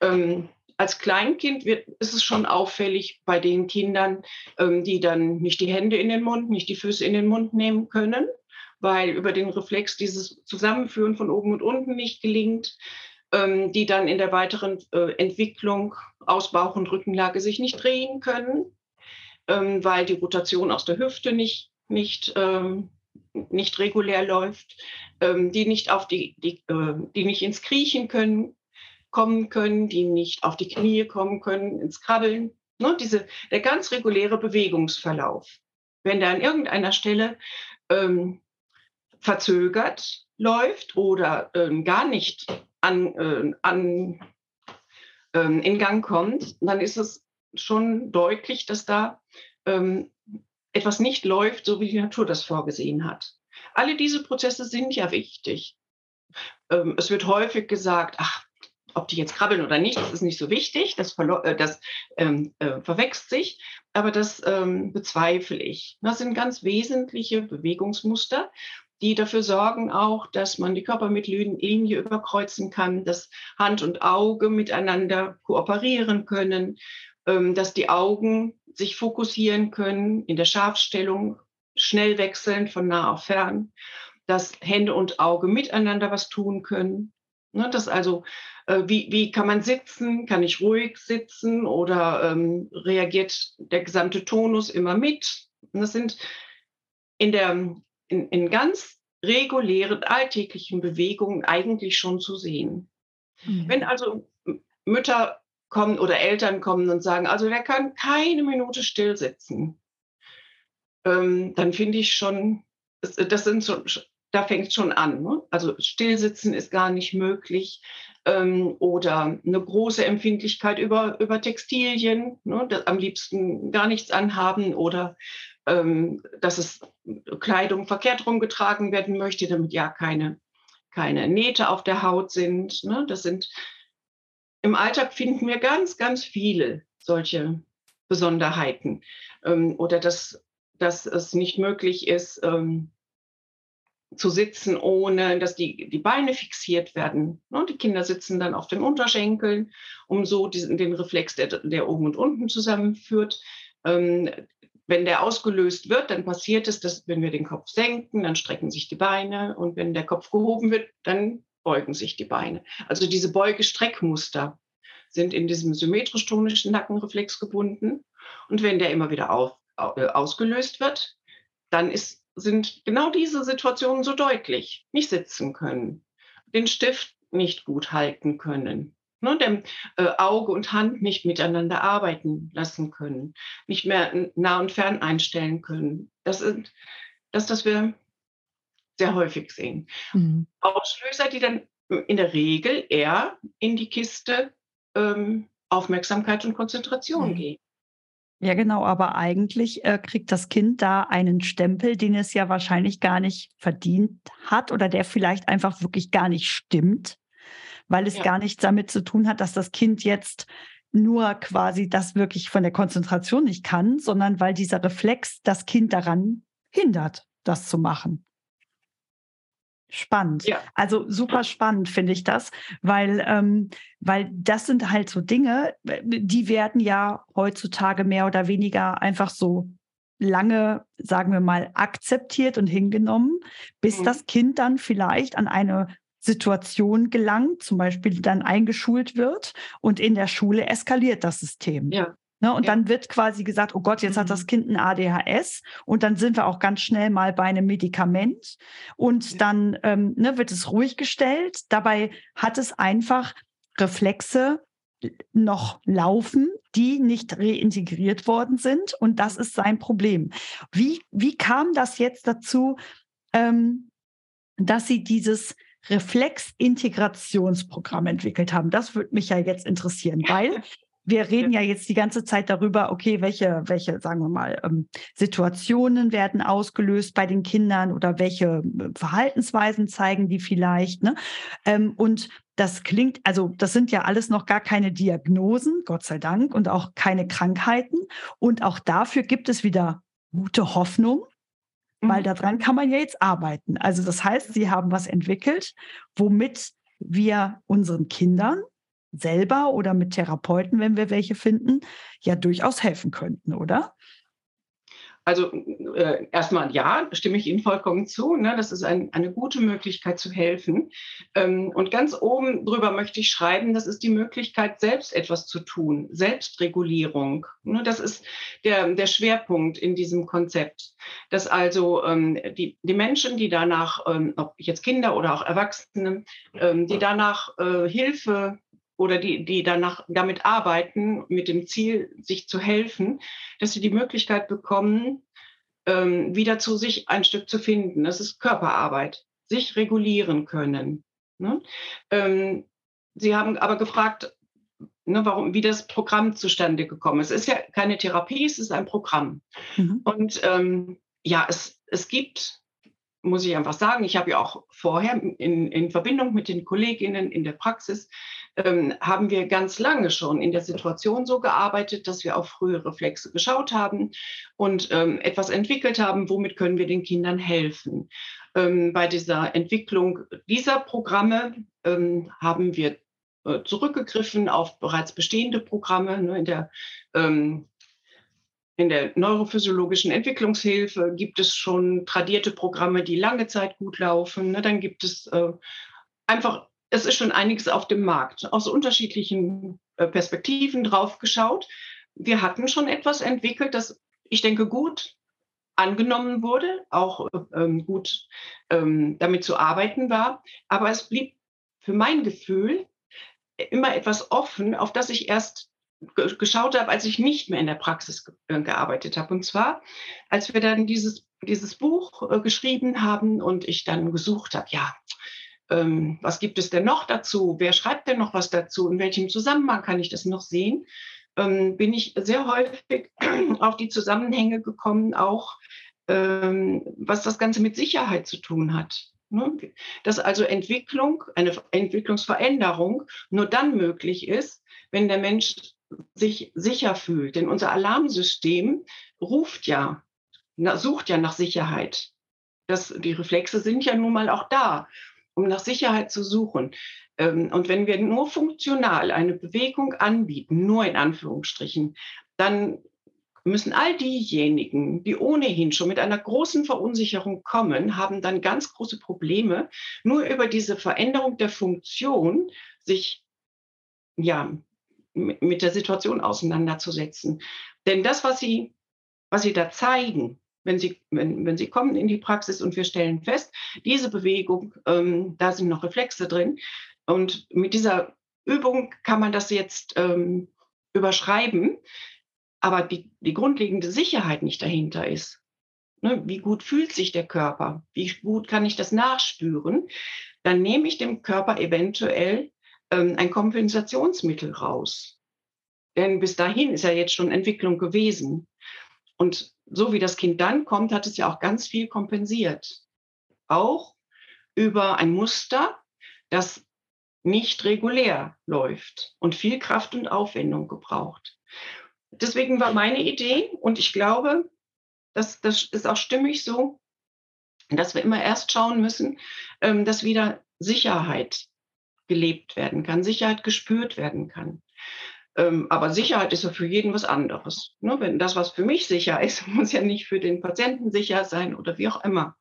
Ähm, als Kleinkind wird, ist es schon auffällig bei den Kindern, ähm, die dann nicht die Hände in den Mund, nicht die Füße in den Mund nehmen können weil über den Reflex dieses Zusammenführen von oben und unten nicht gelingt, ähm, die dann in der weiteren äh, Entwicklung aus Bauch- und Rückenlage sich nicht drehen können, ähm, weil die Rotation aus der Hüfte nicht, nicht, ähm, nicht regulär läuft, ähm, die nicht auf die, die, äh, die nicht ins Kriechen können, kommen können, die nicht auf die Knie kommen können, ins Krabbeln. Ne, diese, der ganz reguläre Bewegungsverlauf. Wenn da an irgendeiner Stelle ähm, verzögert läuft oder äh, gar nicht an, äh, an, äh, in Gang kommt, dann ist es schon deutlich, dass da ähm, etwas nicht läuft, so wie die Natur das vorgesehen hat. Alle diese Prozesse sind ja wichtig. Ähm, es wird häufig gesagt, ach, ob die jetzt krabbeln oder nicht, das ist nicht so wichtig, das, äh, das ähm, äh, verwechselt sich, aber das ähm, bezweifle ich. Das sind ganz wesentliche Bewegungsmuster, die dafür sorgen auch, dass man die Körpermittellinie überkreuzen kann, dass Hand und Auge miteinander kooperieren können, ähm, dass die Augen sich fokussieren können in der Scharfstellung, schnell wechseln von nah auf fern, dass Hände und Auge miteinander was tun können. Ne, das also, äh, wie, wie kann man sitzen? Kann ich ruhig sitzen oder ähm, reagiert der gesamte Tonus immer mit? Und das sind in der in, in ganz regulären alltäglichen Bewegungen eigentlich schon zu sehen. Mhm. Wenn also Mütter kommen oder Eltern kommen und sagen, also der kann keine Minute still sitzen, ähm, dann finde ich schon, das, sind so, da fängt es schon an. Ne? Also Stillsitzen ist gar nicht möglich ähm, oder eine große Empfindlichkeit über, über Textilien, ne? das, am liebsten gar nichts anhaben oder dass es Kleidung verkehrt rumgetragen werden möchte, damit ja keine, keine Nähte auf der Haut sind. Ne? Das sind im Alltag finden wir ganz, ganz viele solche Besonderheiten ähm, oder dass, dass es nicht möglich ist, ähm, zu sitzen, ohne dass die, die Beine fixiert werden. Ne? Die Kinder sitzen dann auf den Unterschenkeln, um so diesen, den Reflex, der, der oben und unten zusammenführt. Wenn der ausgelöst wird, dann passiert es, dass wenn wir den Kopf senken, dann strecken sich die Beine und wenn der Kopf gehoben wird, dann beugen sich die Beine. Also diese Beugestreckmuster sind in diesem symmetrisch-tonischen Nackenreflex gebunden. Und wenn der immer wieder auf, äh, ausgelöst wird, dann ist, sind genau diese Situationen so deutlich. Nicht sitzen können, den Stift nicht gut halten können, ne, dem äh, Auge und Hand nicht miteinander arbeiten lassen können, nicht mehr nah und fern einstellen können. Das sind das, was wir sehr häufig sehen. Mhm. Auslöser, die dann in der Regel eher in die Kiste ähm, Aufmerksamkeit und Konzentration mhm. gehen. Ja, genau, aber eigentlich äh, kriegt das Kind da einen Stempel, den es ja wahrscheinlich gar nicht verdient hat oder der vielleicht einfach wirklich gar nicht stimmt weil es ja. gar nichts damit zu tun hat, dass das Kind jetzt nur quasi das wirklich von der Konzentration nicht kann, sondern weil dieser Reflex das Kind daran hindert, das zu machen. Spannend. Ja. Also super spannend finde ich das, weil, ähm, weil das sind halt so Dinge, die werden ja heutzutage mehr oder weniger einfach so lange, sagen wir mal, akzeptiert und hingenommen, bis mhm. das Kind dann vielleicht an eine Situation gelangt, zum Beispiel dann eingeschult wird und in der Schule eskaliert das System. Ja. Ne, und ja. dann wird quasi gesagt, oh Gott, jetzt mhm. hat das mhm. Kind ein ADHS und dann sind wir auch ganz schnell mal bei einem Medikament und ja. dann ähm, ne, wird es ruhig gestellt. Dabei hat es einfach Reflexe noch laufen, die nicht reintegriert worden sind und das ist sein Problem. Wie, wie kam das jetzt dazu, ähm, dass Sie dieses Reflexintegrationsprogramm entwickelt haben. Das würde mich ja jetzt interessieren, weil wir reden ja jetzt die ganze Zeit darüber, okay, welche, welche, sagen wir mal, ähm, Situationen werden ausgelöst bei den Kindern oder welche äh, Verhaltensweisen zeigen die vielleicht. Ne? Ähm, und das klingt, also das sind ja alles noch gar keine Diagnosen, Gott sei Dank, und auch keine Krankheiten. Und auch dafür gibt es wieder gute Hoffnung weil mhm. daran kann man ja jetzt arbeiten. Also das heißt, Sie haben was entwickelt, womit wir unseren Kindern selber oder mit Therapeuten, wenn wir welche finden, ja durchaus helfen könnten, oder? Also äh, erstmal ja, stimme ich Ihnen vollkommen zu. Ne? Das ist ein, eine gute Möglichkeit zu helfen. Ähm, und ganz oben drüber möchte ich schreiben, das ist die Möglichkeit, selbst etwas zu tun, Selbstregulierung. Ne? Das ist der, der Schwerpunkt in diesem Konzept. Dass also ähm, die, die Menschen, die danach, ähm, ob jetzt Kinder oder auch Erwachsene, ähm, die danach äh, Hilfe oder die, die danach damit arbeiten, mit dem Ziel, sich zu helfen, dass sie die Möglichkeit bekommen, ähm, wieder zu sich ein Stück zu finden. Das ist Körperarbeit, sich regulieren können. Ne? Ähm, sie haben aber gefragt, ne, warum, wie das Programm zustande gekommen ist. Es ist ja keine Therapie, es ist ein Programm. Mhm. Und ähm, ja, es, es gibt muss ich einfach sagen, ich habe ja auch vorher in, in Verbindung mit den Kolleginnen in der Praxis ähm, haben wir ganz lange schon in der Situation so gearbeitet, dass wir auf frühe Reflexe geschaut haben und ähm, etwas entwickelt haben, womit können wir den Kindern helfen. Ähm, bei dieser Entwicklung dieser Programme ähm, haben wir äh, zurückgegriffen auf bereits bestehende Programme. Ne, in der ähm, in der neurophysiologischen Entwicklungshilfe gibt es schon tradierte Programme, die lange Zeit gut laufen. Ne, dann gibt es äh, einfach es ist schon einiges auf dem Markt, aus unterschiedlichen äh, Perspektiven drauf geschaut. Wir hatten schon etwas entwickelt, das ich denke gut angenommen wurde, auch ähm, gut ähm, damit zu arbeiten war. Aber es blieb für mein Gefühl immer etwas offen, auf das ich erst geschaut habe, als ich nicht mehr in der Praxis äh, gearbeitet habe. Und zwar, als wir dann dieses, dieses Buch äh, geschrieben haben und ich dann gesucht habe, ja, ähm, was gibt es denn noch dazu? Wer schreibt denn noch was dazu? In welchem Zusammenhang kann ich das noch sehen? Ähm, bin ich sehr häufig auf die Zusammenhänge gekommen, auch ähm, was das Ganze mit Sicherheit zu tun hat. Ne? Dass also Entwicklung, eine Entwicklungsveränderung nur dann möglich ist, wenn der Mensch sich sicher fühlt. Denn unser Alarmsystem ruft ja, sucht ja nach Sicherheit. Das, die Reflexe sind ja nun mal auch da, um nach Sicherheit zu suchen. Ähm, und wenn wir nur funktional eine Bewegung anbieten, nur in Anführungsstrichen, dann müssen all diejenigen, die ohnehin schon mit einer großen Verunsicherung kommen, haben dann ganz große Probleme, nur über diese Veränderung der Funktion sich ja mit der Situation auseinanderzusetzen. Denn das, was sie, was sie da zeigen, wenn sie, wenn, wenn sie kommen in die Praxis und wir stellen fest, diese Bewegung, ähm, da sind noch Reflexe drin. Und mit dieser Übung kann man das jetzt ähm, überschreiben, aber die, die grundlegende Sicherheit nicht dahinter ist. Ne, wie gut fühlt sich der Körper? Wie gut kann ich das nachspüren? Dann nehme ich dem Körper eventuell ein Kompensationsmittel raus. Denn bis dahin ist ja jetzt schon Entwicklung gewesen. Und so wie das Kind dann kommt, hat es ja auch ganz viel kompensiert. Auch über ein Muster, das nicht regulär läuft und viel Kraft und Aufwendung gebraucht. Deswegen war meine Idee, und ich glaube, dass das ist auch stimmig so, dass wir immer erst schauen müssen, ähm, dass wieder Sicherheit gelebt werden kann, Sicherheit gespürt werden kann. Ähm, aber Sicherheit ist ja für jeden was anderes. Ne? Wenn das, was für mich sicher ist, muss ja nicht für den Patienten sicher sein oder wie auch immer.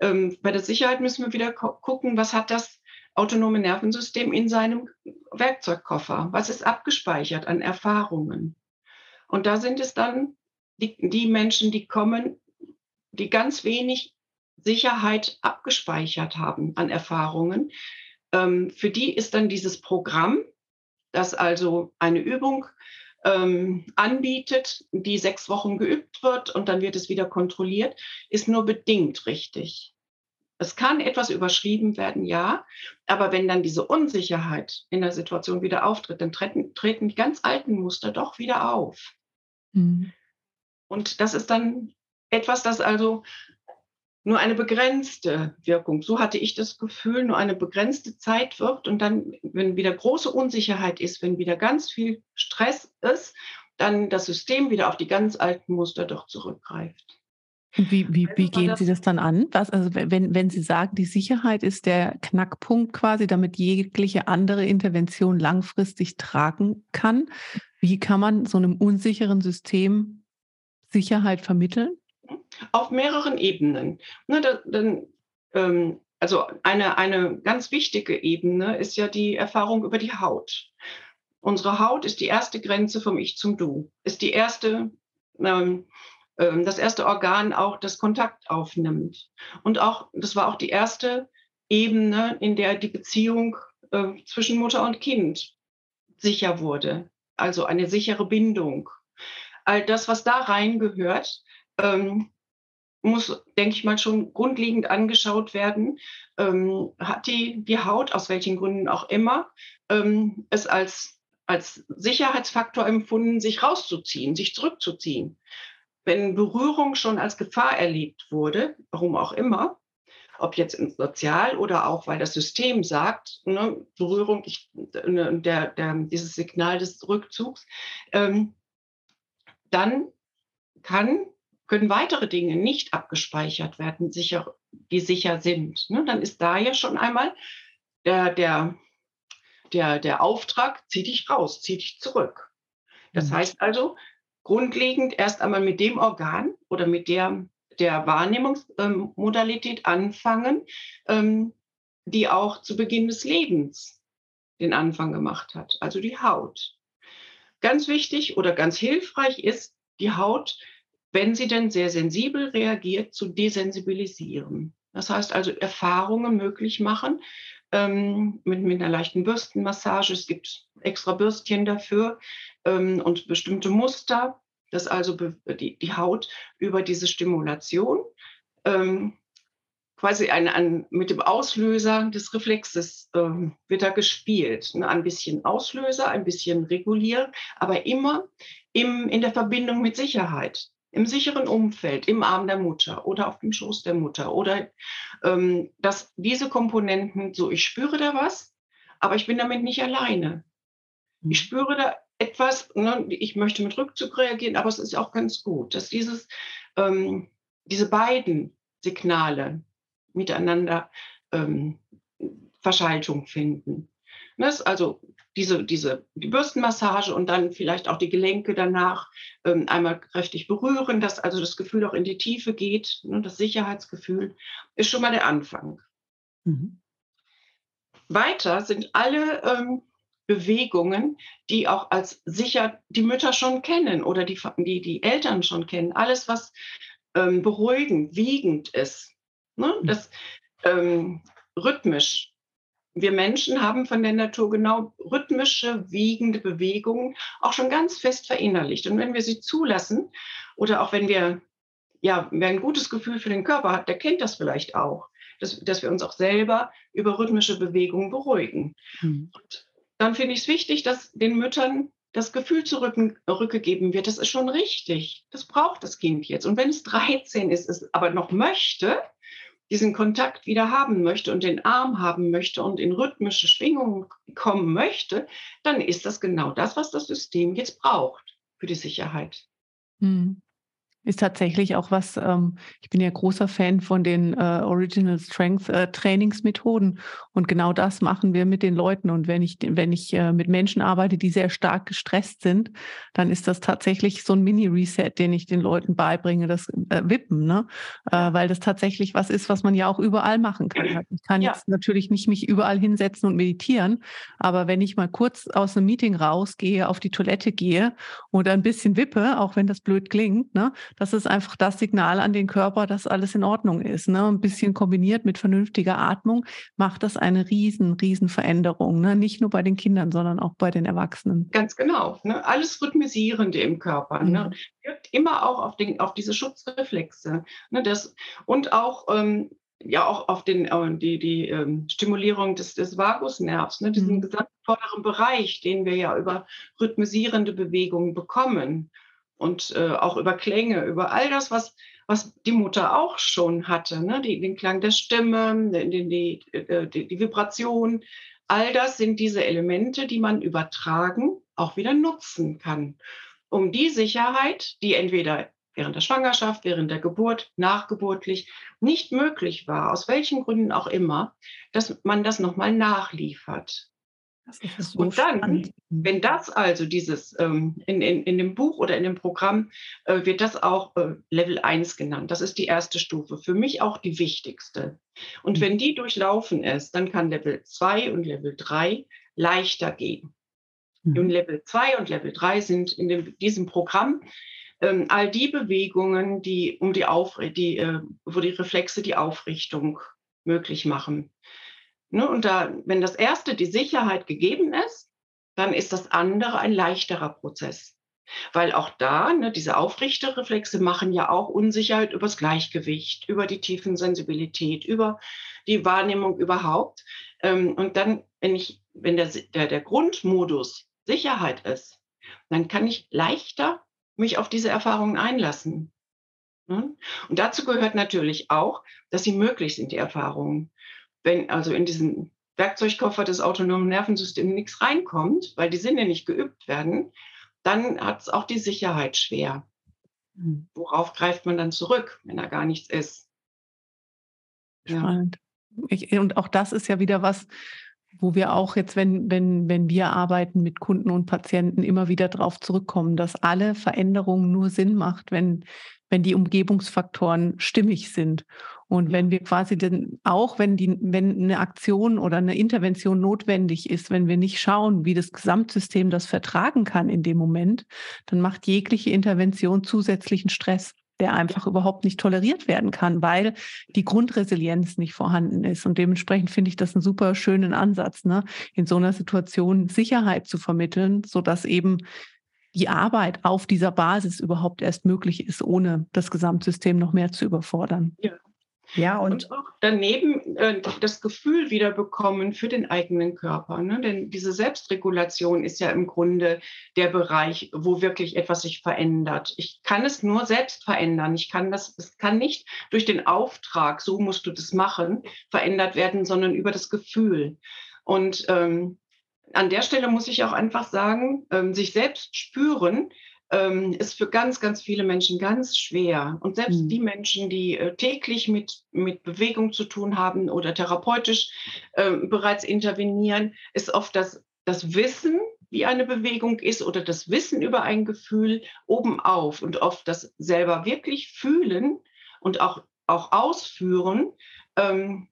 Ähm, bei der Sicherheit müssen wir wieder gucken, was hat das autonome Nervensystem in seinem Werkzeugkoffer? Was ist abgespeichert an Erfahrungen? Und da sind es dann die, die Menschen, die kommen, die ganz wenig Sicherheit abgespeichert haben an Erfahrungen, ähm, für die ist dann dieses Programm, das also eine Übung ähm, anbietet, die sechs Wochen geübt wird und dann wird es wieder kontrolliert, ist nur bedingt richtig. Es kann etwas überschrieben werden, ja, aber wenn dann diese Unsicherheit in der Situation wieder auftritt, dann treten, treten die ganz alten Muster doch wieder auf. Mhm. Und das ist dann etwas, das also nur eine begrenzte Wirkung, so hatte ich das Gefühl, nur eine begrenzte Zeit wirkt und dann, wenn wieder große Unsicherheit ist, wenn wieder ganz viel Stress ist, dann das System wieder auf die ganz alten Muster doch zurückgreift. Wie, wie, wie gehen Sie das dann an? Was, also wenn, wenn Sie sagen, die Sicherheit ist der Knackpunkt quasi, damit jegliche andere Intervention langfristig tragen kann, wie kann man so einem unsicheren System Sicherheit vermitteln? Auf mehreren Ebenen. Ne, da, dann, ähm, also eine, eine ganz wichtige Ebene ist ja die Erfahrung über die Haut. Unsere Haut ist die erste Grenze vom Ich zum Du, ist die erste, ähm, äh, das erste Organ auch, das Kontakt aufnimmt. Und auch, das war auch die erste Ebene, in der die Beziehung äh, zwischen Mutter und Kind sicher wurde. Also eine sichere Bindung. All das, was da reingehört, ähm, muss, denke ich mal, schon grundlegend angeschaut werden. Ähm, hat die, die Haut, aus welchen Gründen auch immer, ähm, es als, als Sicherheitsfaktor empfunden, sich rauszuziehen, sich zurückzuziehen. Wenn Berührung schon als Gefahr erlebt wurde, warum auch immer, ob jetzt sozial oder auch, weil das System sagt, ne, Berührung, ich, ne, der, der, dieses Signal des Rückzugs, ähm, dann kann können weitere Dinge nicht abgespeichert werden, sicher, die sicher sind. Ne? Dann ist da ja schon einmal der, der, der, der Auftrag, zieh dich raus, zieh dich zurück. Das mhm. heißt also, grundlegend erst einmal mit dem Organ oder mit der, der Wahrnehmungsmodalität ähm, anfangen, ähm, die auch zu Beginn des Lebens den Anfang gemacht hat, also die Haut. Ganz wichtig oder ganz hilfreich ist, die Haut wenn sie denn sehr sensibel reagiert, zu desensibilisieren. Das heißt also Erfahrungen möglich machen ähm, mit, mit einer leichten Bürstenmassage. Es gibt extra Bürstchen dafür ähm, und bestimmte Muster, dass also die, die Haut über diese Stimulation ähm, quasi ein, ein, mit dem Auslöser des Reflexes äh, wird da gespielt. Ne? Ein bisschen Auslöser, ein bisschen regulieren, aber immer im, in der Verbindung mit Sicherheit, im sicheren Umfeld, im Arm der Mutter oder auf dem Schoß der Mutter. Oder ähm, dass diese Komponenten, so ich spüre da was, aber ich bin damit nicht alleine. Ich mhm. spüre da etwas, ne, ich möchte mit Rückzug reagieren, aber es ist auch ganz gut, dass dieses, ähm, diese beiden Signale, miteinander ähm, Verschaltung finden. Das, ne, also diese, diese die Bürstenmassage und dann vielleicht auch die Gelenke danach ähm, einmal kräftig berühren, dass also das Gefühl auch in die Tiefe geht, ne, das Sicherheitsgefühl, ist schon mal der Anfang. Mhm. Weiter sind alle ähm, Bewegungen, die auch als sicher die Mütter schon kennen oder die, die, die Eltern schon kennen. Alles, was ähm, beruhigend, wiegend ist, Ne? Hm. Das ähm, rhythmisch. Wir Menschen haben von der Natur genau rhythmische, wiegende Bewegungen auch schon ganz fest verinnerlicht. Und wenn wir sie zulassen oder auch wenn wir, ja, wer ein gutes Gefühl für den Körper hat, der kennt das vielleicht auch, dass, dass wir uns auch selber über rhythmische Bewegungen beruhigen. Mhm. Und dann finde ich es wichtig, dass den Müttern das Gefühl zurückgegeben wird, das ist schon richtig. Das braucht das Kind jetzt. Und wenn es 13 ist, es aber noch möchte, diesen Kontakt wieder haben möchte und den Arm haben möchte und in rhythmische Schwingungen kommen möchte, dann ist das genau das, was das System jetzt braucht für die Sicherheit. Hm ist tatsächlich auch was, ähm, ich bin ja großer Fan von den äh, Original Strength äh, Trainingsmethoden und genau das machen wir mit den Leuten. Und wenn ich, wenn ich äh, mit Menschen arbeite, die sehr stark gestresst sind, dann ist das tatsächlich so ein Mini-Reset, den ich den Leuten beibringe, das äh, Wippen, ne? Äh, weil das tatsächlich was ist, was man ja auch überall machen kann. Ich kann ja. jetzt natürlich nicht mich überall hinsetzen und meditieren, aber wenn ich mal kurz aus einem Meeting rausgehe, auf die Toilette gehe oder ein bisschen wippe, auch wenn das blöd klingt, ne? Das ist einfach das Signal an den Körper, dass alles in Ordnung ist. Ne? Ein bisschen kombiniert mit vernünftiger Atmung macht das eine riesen, riesen Veränderung. Ne? Nicht nur bei den Kindern, sondern auch bei den Erwachsenen. Ganz genau. Ne? Alles Rhythmisierende im Körper. Ne? Mhm. Ne? Wirkt immer auch auf, den, auf diese Schutzreflexe. Ne? Das, und auch ähm, ja auch auf den, äh, die, die ähm, Stimulierung des, des Vagusnervs, ne, diesen mhm. gesamten vorderen Bereich, den wir ja über rhythmisierende Bewegungen bekommen und äh, auch über Klänge, über all das, was, was die Mutter auch schon hatte, ne? die, den Klang der Stimme, die, die, äh, die, die Vibration, all das sind diese Elemente, die man übertragen auch wieder nutzen kann, um die Sicherheit, die entweder während der Schwangerschaft, während der Geburt, nachgeburtlich nicht möglich war, aus welchen Gründen auch immer, dass man das nochmal nachliefert. So und dann, spannend. wenn das also dieses ähm, in, in, in dem Buch oder in dem Programm äh, wird das auch äh, Level 1 genannt. Das ist die erste Stufe. Für mich auch die wichtigste. Und mhm. wenn die durchlaufen ist, dann kann Level 2 und Level 3 leichter gehen. Mhm. Und Level 2 und Level 3 sind in dem, diesem Programm ähm, all die Bewegungen, die um die Auf, die, äh, wo die Reflexe die Aufrichtung möglich machen. Ne, und da, wenn das erste die Sicherheit gegeben ist, dann ist das andere ein leichterer Prozess. Weil auch da, ne, diese Aufrichterreflexe machen ja auch Unsicherheit übers Gleichgewicht, über die Tiefensensibilität, über die Wahrnehmung überhaupt. Ähm, und dann, wenn ich, wenn der, der, der Grundmodus Sicherheit ist, dann kann ich leichter mich auf diese Erfahrungen einlassen. Ne? Und dazu gehört natürlich auch, dass sie möglich sind, die Erfahrungen wenn also in diesen Werkzeugkoffer des autonomen Nervensystems nichts reinkommt, weil die Sinne nicht geübt werden, dann hat es auch die Sicherheit schwer. Hm. Worauf greift man dann zurück, wenn da gar nichts ist? Spannend. Ja. Ich, und auch das ist ja wieder was, wo wir auch jetzt, wenn, wenn, wenn wir arbeiten mit Kunden und Patienten, immer wieder darauf zurückkommen, dass alle Veränderungen nur Sinn macht, wenn, wenn die Umgebungsfaktoren stimmig sind. Und wenn wir quasi denn auch, wenn die, wenn eine Aktion oder eine Intervention notwendig ist, wenn wir nicht schauen, wie das Gesamtsystem das vertragen kann in dem Moment, dann macht jegliche Intervention zusätzlichen Stress der einfach überhaupt nicht toleriert werden kann, weil die Grundresilienz nicht vorhanden ist. Und dementsprechend finde ich das einen super schönen Ansatz, ne? in so einer Situation Sicherheit zu vermitteln, sodass eben die Arbeit auf dieser Basis überhaupt erst möglich ist, ohne das Gesamtsystem noch mehr zu überfordern. Ja, ja, und, und auch daneben äh, das Gefühl wieder bekommen für den eigenen Körper. Ne? Denn diese Selbstregulation ist ja im Grunde der Bereich, wo wirklich etwas sich verändert. Ich kann es nur selbst verändern. Ich kann das, es kann nicht durch den Auftrag, so musst du das machen, verändert werden, sondern über das Gefühl. Und ähm, an der Stelle muss ich auch einfach sagen, ähm, sich selbst spüren ähm, ist für ganz, ganz viele Menschen ganz schwer. Und selbst mhm. die Menschen, die äh, täglich mit, mit Bewegung zu tun haben oder therapeutisch äh, bereits intervenieren, ist oft das, das Wissen, wie eine Bewegung ist oder das Wissen über ein Gefühl obenauf und oft das selber wirklich fühlen und auch, auch ausführen, ähm,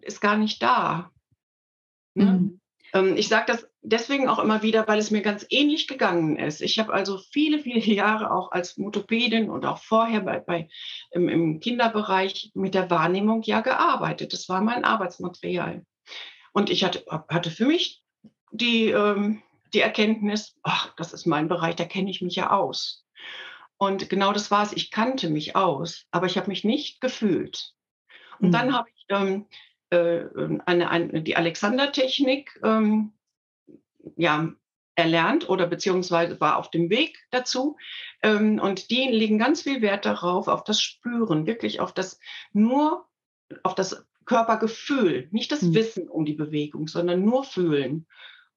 ist gar nicht da. Ne? Mhm. Ähm, ich sage das deswegen auch immer wieder, weil es mir ganz ähnlich gegangen ist. Ich habe also viele, viele Jahre auch als Motopädin und auch vorher bei, bei im, im, Kinderbereich mit der Wahrnehmung ja gearbeitet. Das war mein Arbeitsmaterial. Und ich hatte, hatte für mich die, ähm, die Erkenntnis, ach, das ist mein Bereich, da kenne ich mich ja aus. Und genau das war es. Ich kannte mich aus, aber ich habe mich nicht gefühlt. Und mhm. dann habe ich ähm, äh, eine, eine, die Alexander-Technik ähm, ja, erlernt oder beziehungsweise war auf dem Weg dazu. Ähm, und die legen ganz viel Wert darauf, auf das Spüren, wirklich auf das nur, auf das Körpergefühl, nicht das mhm. Wissen um die Bewegung, sondern nur fühlen.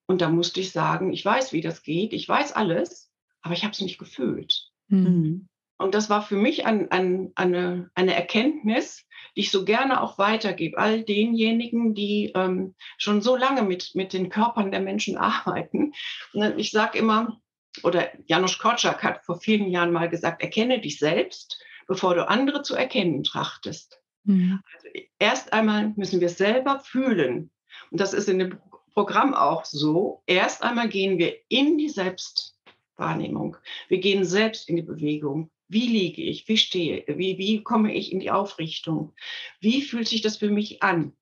Und da musste ich sagen, ich weiß, wie das geht, ich weiß alles, aber ich habe es nicht gefühlt. Mhm. Und das war für mich ein, ein, eine, eine Erkenntnis, die ich so gerne auch weitergebe, all denjenigen, die ähm, schon so lange mit, mit den Körpern der Menschen arbeiten. Und ich sage immer, oder Janusz Korczak hat vor vielen Jahren mal gesagt, erkenne dich selbst, bevor du andere zu erkennen trachtest. Mhm. Also erst einmal müssen wir selber fühlen. Und das ist in dem Programm auch so. Erst einmal gehen wir in die Selbstwahrnehmung. Wir gehen selbst in die Bewegung. Wie liege ich? Wie stehe? Wie, wie komme ich in die Aufrichtung? Wie fühlt sich das für mich an?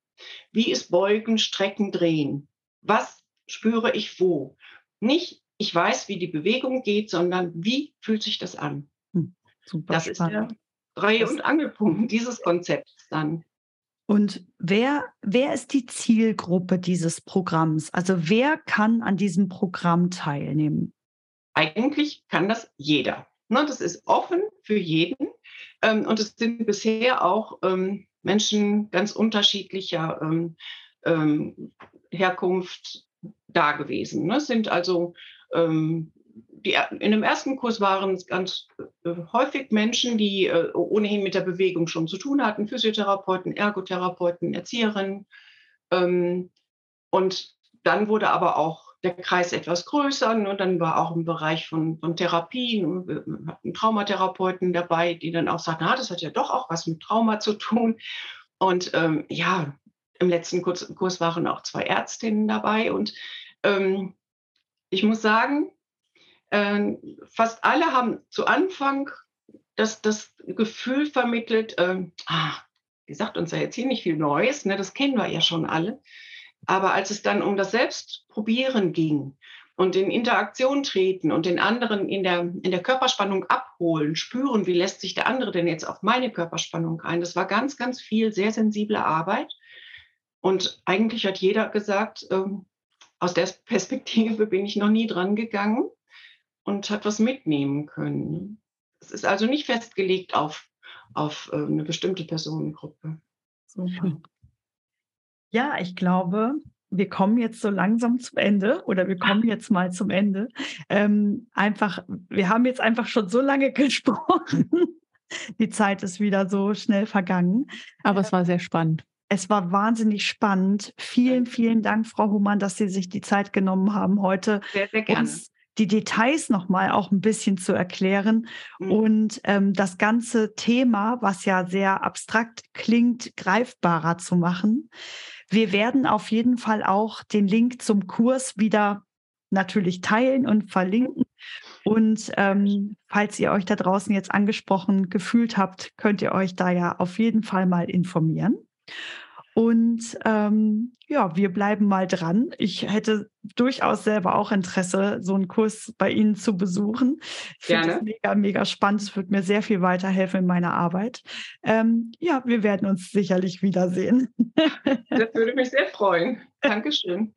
Wie ist Beugen, Strecken, Drehen? Was spüre ich wo? Nicht, ich weiß, wie die Bewegung geht, sondern wie fühlt sich das an? Hm, super das spannend. ist der Dreh- und Angelpunkt dieses Konzepts dann. Und wer, wer ist die Zielgruppe dieses Programms? Also wer kann an diesem Programm teilnehmen? Eigentlich kann das jeder. Ne, das ist offen für jeden. Ähm, und es sind bisher auch ähm, Menschen ganz unterschiedlicher ähm, ähm Herkunft da gewesen. Ne? Es sind also ähm, die, in dem ersten Kurs waren es ganz äh, häufig Menschen, die äh, ohnehin mit der Bewegung schon zu tun hatten, Physiotherapeuten, Ergotherapeuten, Erzieherinnen. Ähm, und dann wurde aber auch der Kreis etwas größer. Und dann war auch im Bereich von, von Therapien, wir hatten Traumatherapeuten dabei, die dann auch sagten, ah, das hat ja doch auch was mit Trauma zu tun. Und ähm, ja, im letzten Kurs, Kurs, waren auch zwei Ärztinnen dabei. Und ähm, ich muss sagen, äh, fast alle haben zu Anfang das, das Gefühl vermittelt, äh, ah, die sagt uns ja jetzt hier nicht viel Neues, ne, das kennen wir ja schon alle. Aber als es dann um das Selbstprobieren ging und in Interaktion treten und den anderen in der, in der Körperspannung abholen, spüren, wie lässt sich der andere denn jetzt auf meine Körperspannung ein, das war ganz, ganz viel sehr sensible Arbeit. Und eigentlich hat jeder gesagt, ähm, aus der Perspektive bin ich noch nie dran gegangen und hat was mitnehmen können. Es ist also nicht festgelegt auf, auf äh, eine bestimmte Personengruppe. Super. Ja, ich glaube, wir kommen jetzt so langsam zum Ende oder wir kommen jetzt mal zum Ende. Ähm, einfach, wir haben jetzt einfach schon so lange gesprochen. Die Zeit ist wieder so schnell vergangen. Aber es war sehr spannend. Es war wahnsinnig spannend. Vielen, vielen Dank, Frau Humann, dass Sie sich die Zeit genommen haben, heute sehr, sehr uns die Details nochmal auch ein bisschen zu erklären mhm. und ähm, das ganze Thema, was ja sehr abstrakt klingt, greifbarer zu machen. Wir werden auf jeden Fall auch den Link zum Kurs wieder natürlich teilen und verlinken. Und ähm, falls ihr euch da draußen jetzt angesprochen gefühlt habt, könnt ihr euch da ja auf jeden Fall mal informieren. Und ähm, ja, wir bleiben mal dran. Ich hätte durchaus selber auch Interesse, so einen Kurs bei Ihnen zu besuchen. Ich finde es mega, mega spannend. Es wird mir sehr viel weiterhelfen in meiner Arbeit. Ähm, ja, wir werden uns sicherlich wiedersehen. Das würde mich sehr freuen. Dankeschön.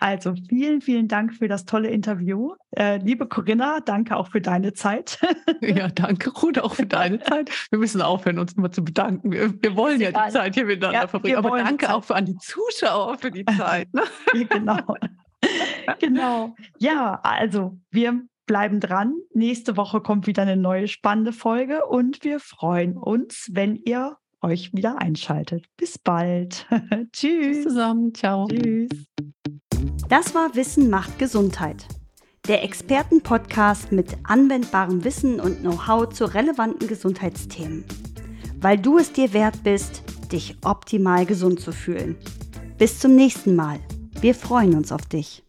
Also vielen, vielen Dank für das tolle Interview. Äh, liebe Corinna, danke auch für deine Zeit. Ja, danke, Ruth, auch für deine Zeit. Wir müssen aufhören, uns immer zu bedanken. Wir, wir wollen ja die Zeit hier miteinander ja, verbringen. Aber danke auch für an die Zuschauer für die Zeit. Ne? genau. genau. Ja, also wir bleiben dran. Nächste Woche kommt wieder eine neue spannende Folge und wir freuen uns, wenn ihr euch wieder einschaltet. Bis bald. Tschüss. Bis zusammen. Ciao. Tschüss. Das war Wissen macht Gesundheit. Der Expertenpodcast mit anwendbarem Wissen und Know-how zu relevanten Gesundheitsthemen. Weil du es dir wert bist, dich optimal gesund zu fühlen. Bis zum nächsten Mal. Wir freuen uns auf dich.